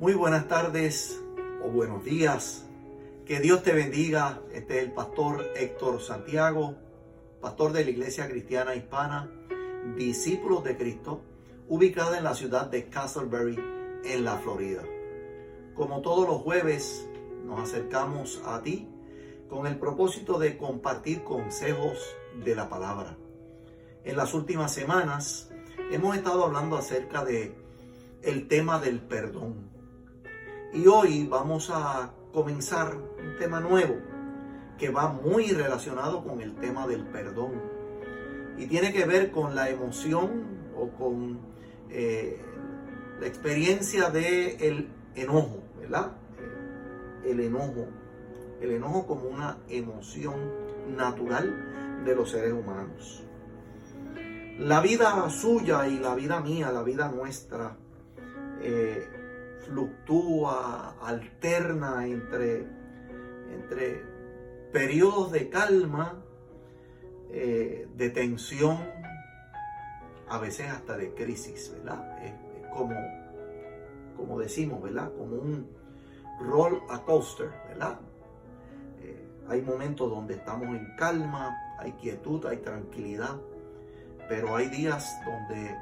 Muy buenas tardes o buenos días. Que Dios te bendiga. Este es el pastor Héctor Santiago, pastor de la Iglesia Cristiana Hispana, discípulos de Cristo, ubicada en la ciudad de Castleberry, en la Florida. Como todos los jueves, nos acercamos a ti con el propósito de compartir consejos de la palabra. En las últimas semanas hemos estado hablando acerca de el tema del perdón. Y hoy vamos a comenzar un tema nuevo que va muy relacionado con el tema del perdón. Y tiene que ver con la emoción o con eh, la experiencia del el enojo, ¿verdad? El enojo el enojo como una emoción natural de los seres humanos. La vida suya y la vida mía, la vida nuestra, eh, fluctúa, alterna entre, entre periodos de calma, eh, de tensión, a veces hasta de crisis, ¿verdad? Es, como, como decimos, ¿verdad? Como un roll a coaster, ¿verdad? Hay momentos donde estamos en calma, hay quietud, hay tranquilidad, pero hay días donde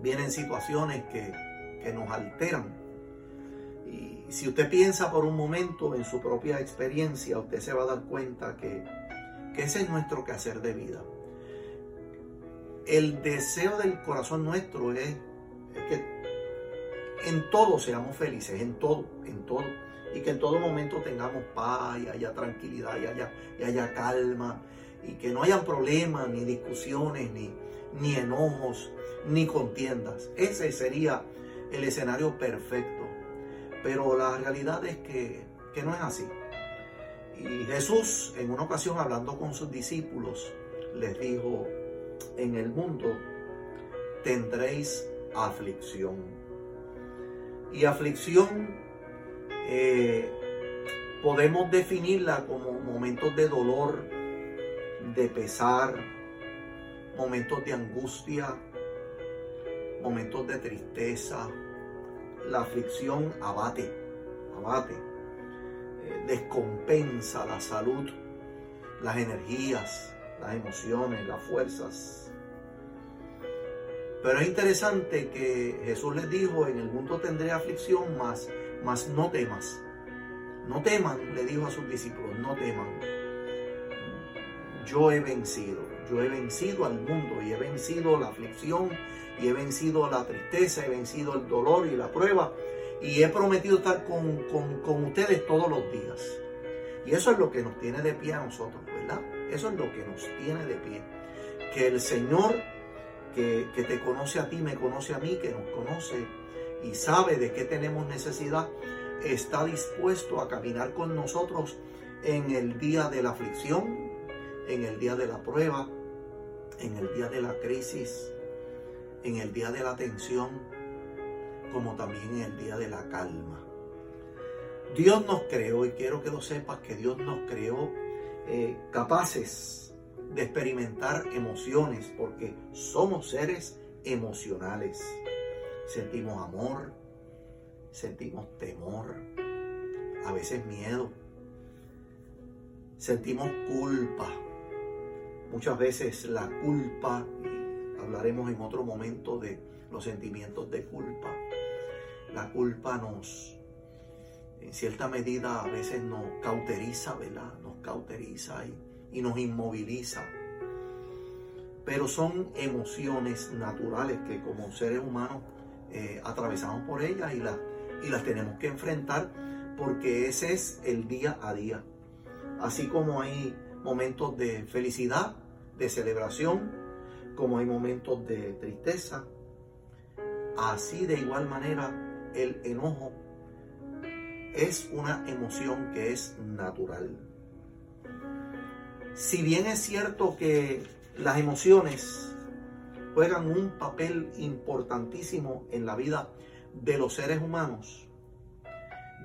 vienen situaciones que, nos alteran. Y si usted piensa por un momento en su propia experiencia, usted se va a dar cuenta que, ese es nuestro quehacer de vida. El deseo del corazón nuestro es, que en todo seamos felices, en todo, en todo y que en todo momento tengamos paz y haya tranquilidad y haya, y haya calma y que no hayan problemas, ni discusiones, ni, ni enojos, ni contiendas. Ese sería el escenario perfecto. Pero la realidad es que, que no es así. Y Jesús en una ocasión hablando con sus discípulos les dijo, en el mundo tendréis aflicción. Y aflicción eh, podemos definirla como momentos de dolor, de pesar, momentos de angustia, momentos de tristeza. La aflicción abate, abate, eh, descompensa la salud, las energías, las emociones, las fuerzas. Pero es interesante que Jesús les dijo, en el mundo tendré aflicción, más mas no temas. No teman, le dijo a sus discípulos, no teman. Yo he vencido, yo he vencido al mundo y he vencido la aflicción y he vencido la tristeza, he vencido el dolor y la prueba y he prometido estar con, ustedes todos los días. Y eso es lo que nos tiene de pie a nosotros, ¿verdad? Eso es lo que nos tiene de pie. Que el Señor que, que te conoce a ti, me conoce a mí, que nos conoce y sabe de qué tenemos necesidad, está dispuesto a caminar con nosotros en el día de la aflicción, en el día de la prueba, en el día de la crisis, en el día de la tensión, como también en el día de la calma. Dios nos creó, y quiero que lo sepas, que Dios nos creó eh, capaces de experimentar emociones, porque somos seres emocionales sentimos amor, sentimos temor, a veces miedo, sentimos culpa. Muchas veces la culpa, hablaremos en otro momento de los sentimientos de culpa, la culpa nos, en cierta medida, a veces nos cauteriza, ¿verdad? Nos cauteriza y, y nos inmoviliza. Pero son emociones naturales que como seres humanos eh, atravesamos por ellas y, y las tenemos que enfrentar porque ese es el día a día. Así como hay momentos de felicidad, de celebración, como hay momentos de tristeza, así de igual manera el enojo es una emoción que es natural. Si bien es cierto que las emociones juegan un papel importantísimo en la vida de los seres humanos,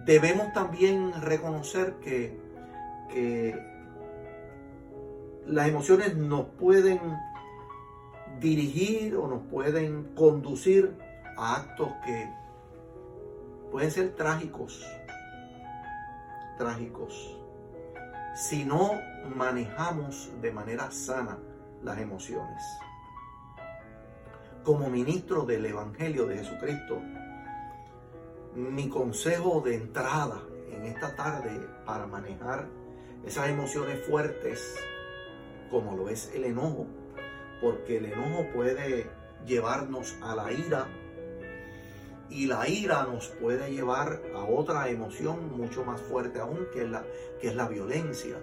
debemos también reconocer que, las emociones nos pueden dirigir o nos pueden conducir a actos que, pueden ser trágicos, trágicos, si no manejamos de manera sana las emociones. Como ministro del Evangelio de Jesucristo, mi consejo de entrada en esta tarde para manejar esas emociones fuertes, como lo es el enojo, porque el enojo puede llevarnos a la ira y la ira nos puede llevar a otra emoción mucho más fuerte aún, que es la, que es la violencia.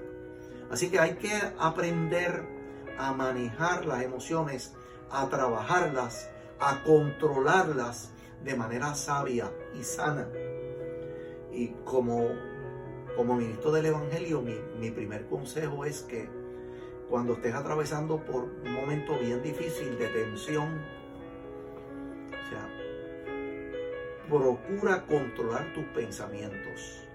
Así que hay que aprender a manejar las emociones, a trabajarlas, a controlarlas de manera sabia y sana. Y como, como ministro del Evangelio, mi, mi primer consejo es que cuando estés atravesando por un momento bien difícil de tensión, o sea, procura controlar tus pensamientos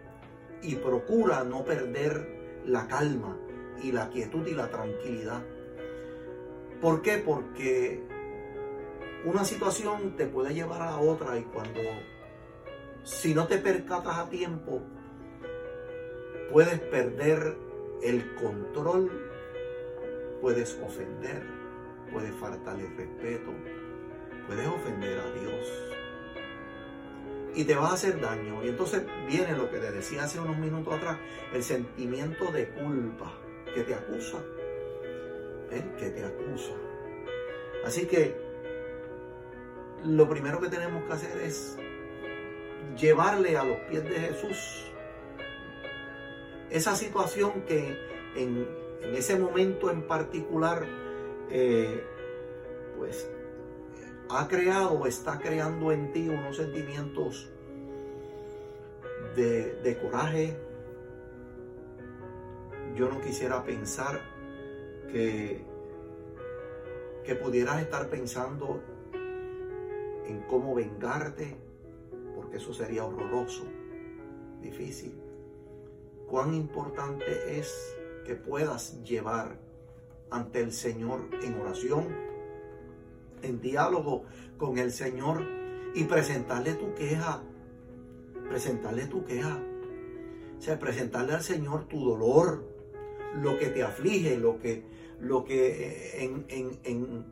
y procura no perder la calma y la quietud y la tranquilidad. ¿Por qué? Porque una situación te puede llevar a otra y cuando, si no te percatas a tiempo, puedes perder el control, puedes ofender, puedes faltarle respeto, puedes ofender a Dios y te va a hacer daño. Y entonces viene lo que te decía hace unos minutos atrás, el sentimiento de culpa que te acusa. ¿eh? Que te acusa. Así que lo primero que tenemos que hacer es llevarle a los pies de Jesús esa situación que en, ese momento en particular, eh, pues ha creado o está creando en ti unos sentimientos de, coraje. Yo no quisiera pensar que, que pudieras estar pensando en cómo vengarte, porque eso sería horroroso, difícil. Cuán importante es que puedas llevar ante el Señor en oración en diálogo con el Señor y presentarle tu queja. Presentarle tu queja. O sea, presentarle al Señor tu dolor, lo que te aflige, lo que, lo que eh, en, en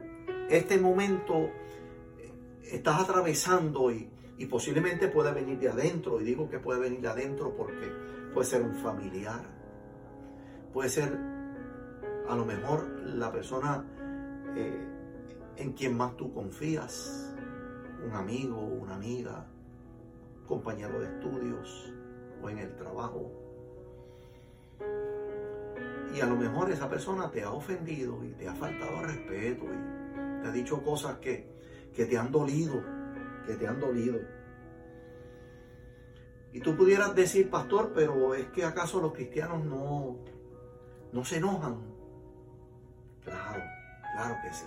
este momento estás atravesando y, y posiblemente puede venir de adentro. Y digo que puede venir de adentro porque puede ser un familiar, puede ser a lo mejor la persona eh, en quien más tú confías, un amigo, una amiga, compañero de estudios o en el trabajo. Y a lo mejor esa persona te ha ofendido y te ha faltado respeto y te ha dicho cosas que, que te han dolido, que te han dolido. Y tú pudieras decir, pastor, pero es que acaso los cristianos no, no se enojan. Claro, claro que sí.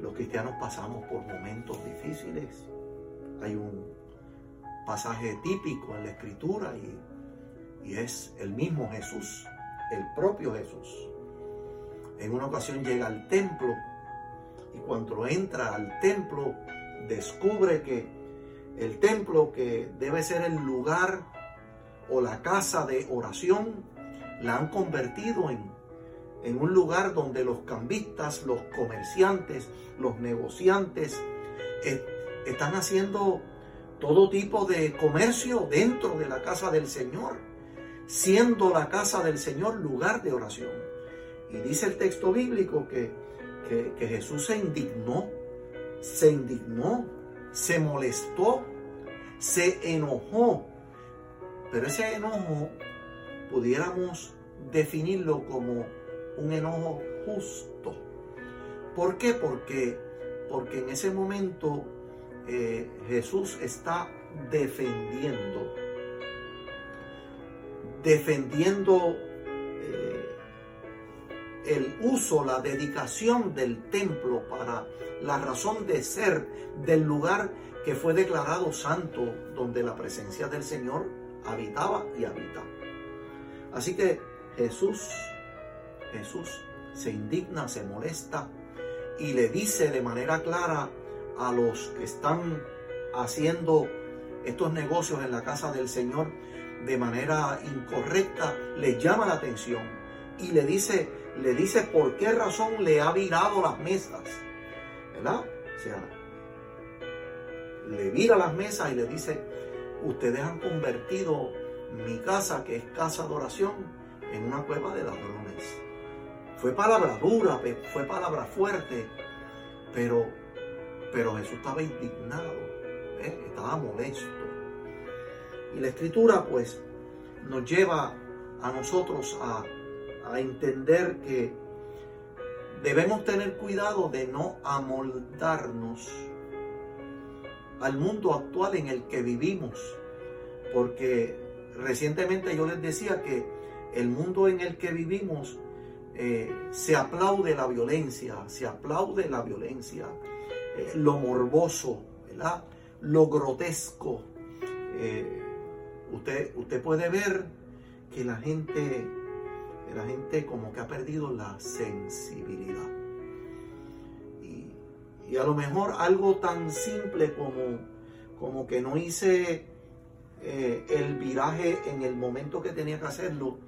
Los cristianos pasamos por momentos difíciles. Hay un pasaje típico en la escritura y, y es el mismo Jesús, el propio Jesús. En una ocasión llega al templo y cuando entra al templo descubre que el templo que debe ser el lugar o la casa de oración la han convertido en en un lugar donde los cambistas, los comerciantes, los negociantes eh, están haciendo todo tipo de comercio dentro de la casa del Señor, siendo la casa del Señor lugar de oración. Y dice el texto bíblico que, que Jesús se indignó, se indignó, se molestó, se enojó. Pero ese enojo pudiéramos definirlo como un enojo justo. ¿Por qué? Porque, porque en ese momento eh, Jesús está defendiendo, defendiendo eh, el uso, la dedicación del templo para la razón de ser del lugar que fue declarado santo, donde la presencia del Señor habitaba y habita. Así que Jesús Jesús se indigna, se molesta y le dice de manera clara a los que están haciendo estos negocios en la casa del Señor de manera incorrecta, le llama la atención y le dice, le dice por qué razón le ha virado las mesas. ¿Verdad? O sea, le vira las mesas y le dice, ustedes han convertido mi casa, que es casa de oración, en una cueva de ladrones. Fue palabra dura, fue palabra fuerte, pero, pero Jesús estaba indignado, ¿eh? estaba molesto. Y la escritura pues nos lleva a nosotros a, a entender que debemos tener cuidado de no amoldarnos al mundo actual en el que vivimos, porque recientemente yo les decía que el mundo en el que vivimos eh, se aplaude la violencia, se aplaude la violencia, eh, lo morboso, ¿verdad? lo grotesco. Eh, usted, usted puede ver que la gente, la gente como que ha perdido la sensibilidad. Y, y a lo mejor algo tan simple como, como que no hice el viraje en el momento que tenía que hacerlo,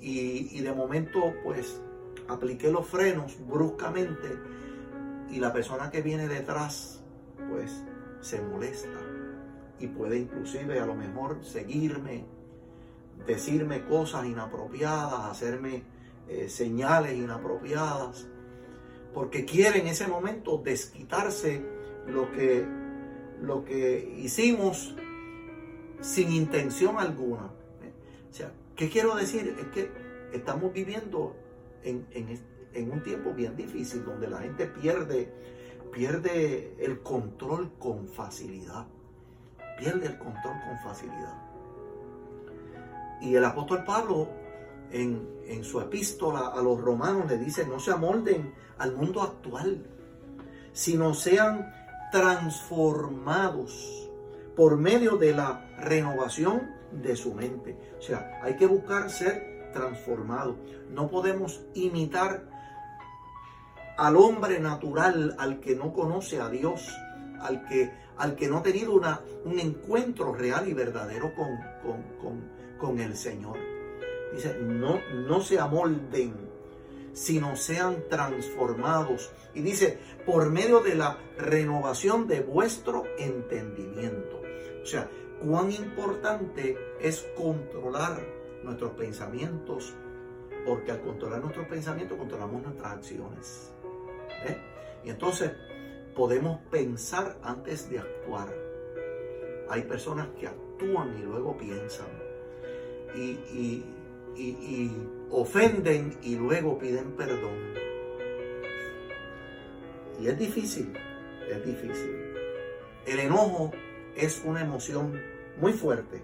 y, de momento pues apliqué los frenos bruscamente y la persona que viene detrás pues se molesta y puede inclusive a lo mejor seguirme, decirme cosas inapropiadas, hacerme eh, señales inapropiadas, porque quiere en ese momento desquitarse lo que, lo que hicimos sin intención alguna. O sea, ¿Qué quiero decir? Es que estamos viviendo en, un tiempo bien difícil donde la gente pierde, pierde el control con facilidad. Pierde el control con facilidad. Y el apóstol Pablo en, en, su epístola a los romanos le dice, no se amolden al mundo actual, sino sean transformados por medio de la renovación de su mente. O sea, hay que buscar ser transformado. No podemos imitar al hombre natural, al que no conoce a Dios, al que, al que no ha tenido una, un encuentro real y verdadero con, con, el Señor. Dice, no, no se amolden, sino sean transformados. Y dice, por medio de la renovación de vuestro entendimiento. O sea, cuán importante es controlar nuestros pensamientos, porque al controlar nuestros pensamientos controlamos nuestras acciones. ¿eh? Y entonces podemos pensar antes de actuar. Hay personas que actúan y luego piensan. Y, y ofenden y luego piden perdón. Y es difícil, es difícil. El enojo es una emoción muy fuerte.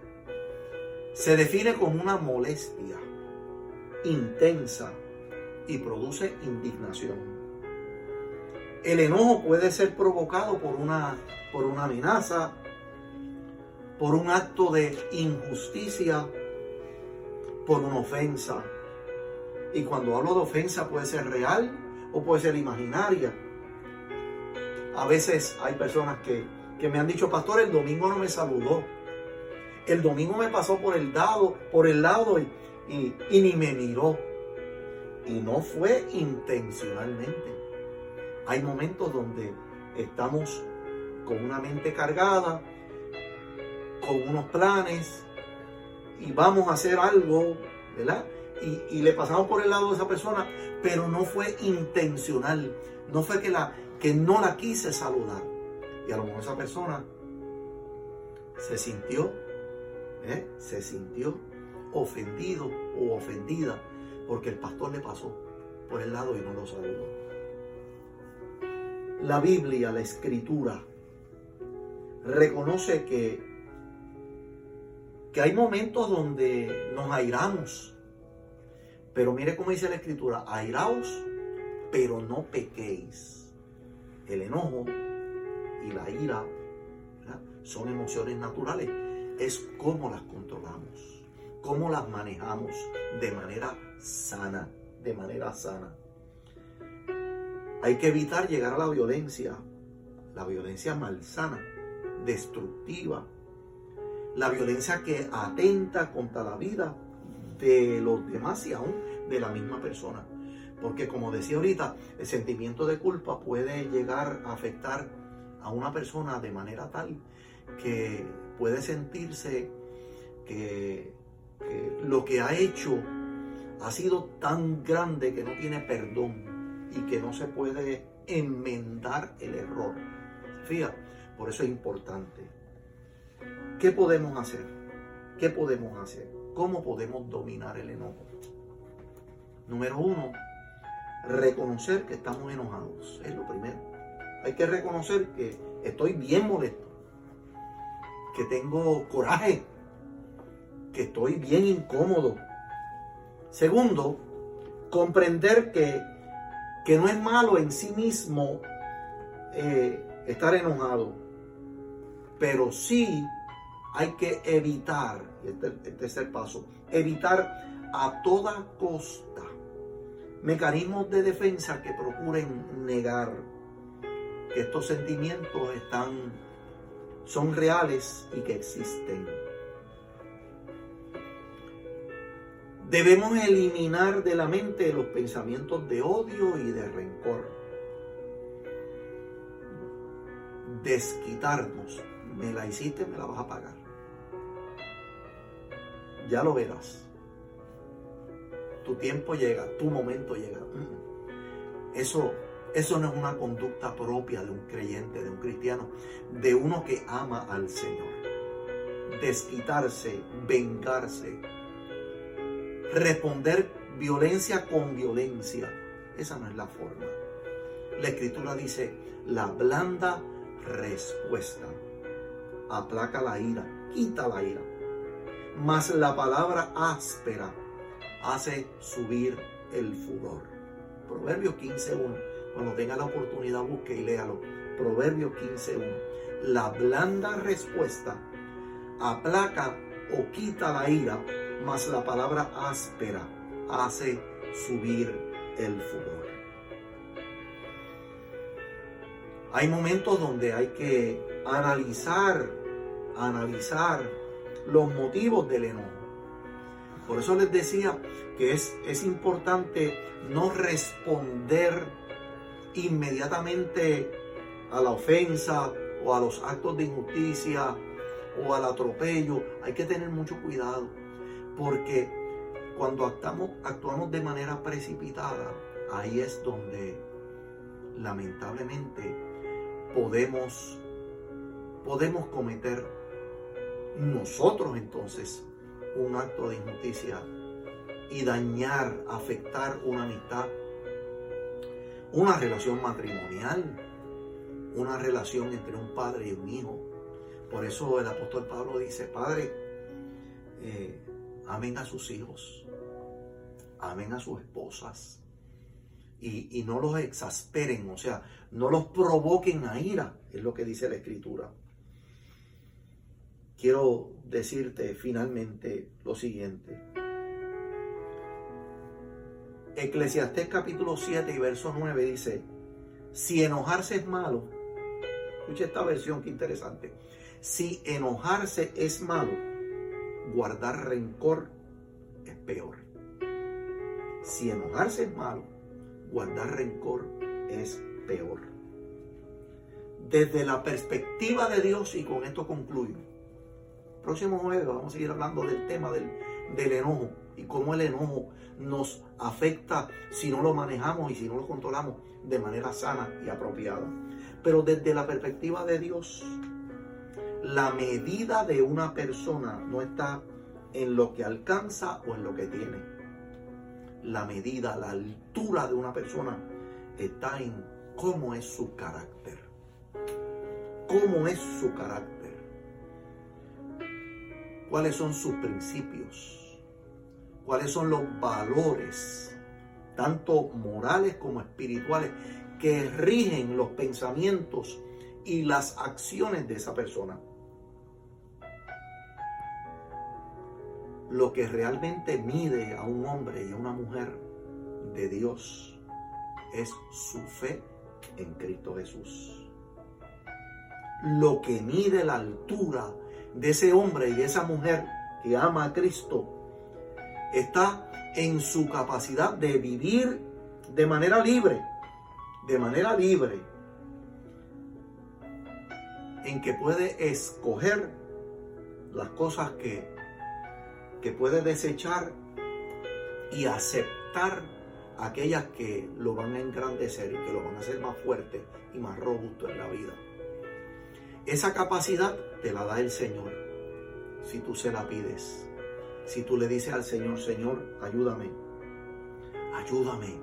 Se define como una molestia intensa y produce indignación. El enojo puede ser provocado por una, por una amenaza, por un acto de injusticia, por una ofensa. Y cuando hablo de ofensa puede ser real o puede ser imaginaria. A veces hay personas que que me han dicho, pastor, el domingo no me saludó. El domingo me pasó por el lado, por el lado y, y, ni me miró. Y no fue intencionalmente. Hay momentos donde estamos con una mente cargada, con unos planes y vamos a hacer algo, ¿verdad? Y, y, le pasamos por el lado de esa persona, pero no fue intencional, no fue que, la, que no la quise saludar. Y a lo mejor esa persona se sintió, ¿eh? se sintió ofendido o ofendida porque el pastor le pasó por el lado y no lo saludó. La Biblia, la escritura, reconoce que, que hay momentos donde nos airamos. Pero mire cómo dice la escritura, airaos, pero no pequéis. El enojo y la ira son emociones naturales. Es cómo las controlamos, cómo las manejamos de manera sana, de manera sana. Hay que evitar llegar a la violencia, la violencia malsana, destructiva, La violencia que atenta contra la vida de los demás y aún de la misma persona. Porque como decía ahorita, el sentimiento de culpa puede llegar a afectar a una persona de manera tal que puede sentirse que, lo que ha hecho ha sido tan grande que no tiene perdón y que no se puede enmendar el error. Fíjate, por eso es importante. ¿Qué podemos hacer? ¿Qué podemos hacer? ¿Cómo podemos dominar el enojo? Número uno, reconocer que estamos enojados. Es lo primero. Hay que reconocer que estoy bien molesto, que tengo coraje, que estoy bien incómodo. Segundo, comprender que, que no es malo en sí mismo eh, estar enojado, pero sí hay que evitar, este es el tercer paso, evitar a toda costa mecanismos de defensa que procuren negar que estos sentimientos están, son reales y que existen. Debemos eliminar de la mente los pensamientos de odio y de rencor. Desquitarnos. Me la hiciste, me la vas a pagar. Ya lo verás tu tiempo llega, tu momento llega. Mm. Eso, eso no es una conducta propia de un creyente, de un cristiano, de uno que ama al Señor. Desquitarse, vengarse, responder violencia con violencia. Esa no es la forma. La escritura dice, la blanda respuesta aplaca la ira, quita la ira. Mas la palabra áspera hace subir el furor. Proverbios 15.1. Cuando tenga la oportunidad, busque y léalo. Proverbios 15.1. La blanda respuesta aplaca o quita la ira, mas la palabra áspera hace subir el furor. Hay momentos donde hay que analizar, analizar los motivos del enojo por eso les decía que es, es importante no responder inmediatamente a la ofensa o a los actos de injusticia o al atropello. Hay que tener mucho cuidado porque cuando actuamos, de manera precipitada, ahí es donde lamentablemente podemos, podemos cometer nosotros entonces un acto de injusticia y dañar, afectar una amistad, una relación matrimonial, una relación entre un padre y un hijo. Por eso el apóstol Pablo dice, Padre, eh, amen a sus hijos, amen a sus esposas y, y no los exasperen, o sea, no los provoquen a ira, es lo que dice la escritura quiero decirte finalmente lo siguiente. Eclesiastés capítulo 7 y verso 9 dice, si enojarse es malo, escucha esta versión que interesante, si enojarse es malo, guardar rencor es peor. Si enojarse es malo, guardar rencor es peor. Desde la perspectiva de Dios, y con esto concluyo, Próximo jueves vamos a seguir hablando del tema del, enojo y cómo el enojo nos afecta si no lo manejamos y si no lo controlamos de manera sana y apropiada. Pero desde la perspectiva de Dios, la medida de una persona no está en lo que alcanza o en lo que tiene. La medida, la altura de una persona está en cómo es su carácter. ¿Cómo es su carácter? cuáles son sus principios, cuáles son los valores, tanto morales como espirituales, que rigen los pensamientos y las acciones de esa persona. Lo que realmente mide a un hombre y a una mujer de Dios es su fe en Cristo Jesús. Lo que mide la altura de ese hombre y de esa mujer que ama a Cristo está en su capacidad de vivir de manera libre, de manera libre, en que puede escoger las cosas que, que puede desechar y aceptar aquellas que lo van a engrandecer y que lo van a hacer más fuerte y más robusto en la vida. Esa capacidad te la da el Señor si tú se la pides. Si tú le dices al Señor, Señor, ayúdame, ayúdame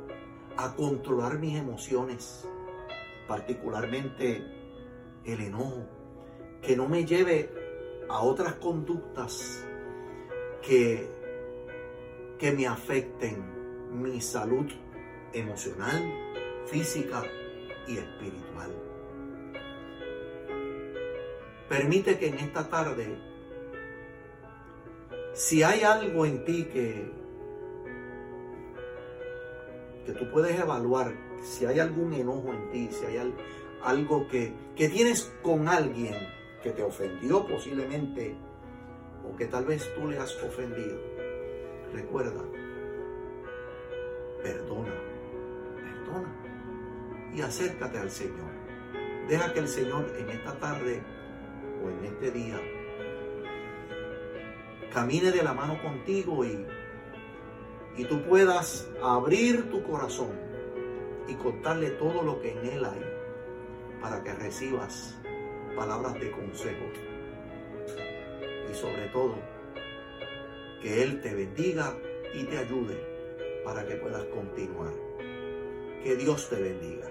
a controlar mis emociones, particularmente el enojo, que no me lleve a otras conductas que, que me afecten mi salud emocional, física y espiritual. Permite que en esta tarde, si hay algo en ti que, que tú puedes evaluar, si hay algún enojo en ti, si hay algo que, que tienes con alguien que te ofendió posiblemente, o que tal vez tú le has ofendido, recuerda, perdona, perdona y acércate al Señor. Deja que el Señor en esta tarde o en este día camine de la mano contigo y, y tú puedas abrir tu corazón y contarle todo lo que en él hay para que recibas palabras de consejo y sobre todo que Él te bendiga y te ayude para que puedas continuar. Que Dios te bendiga.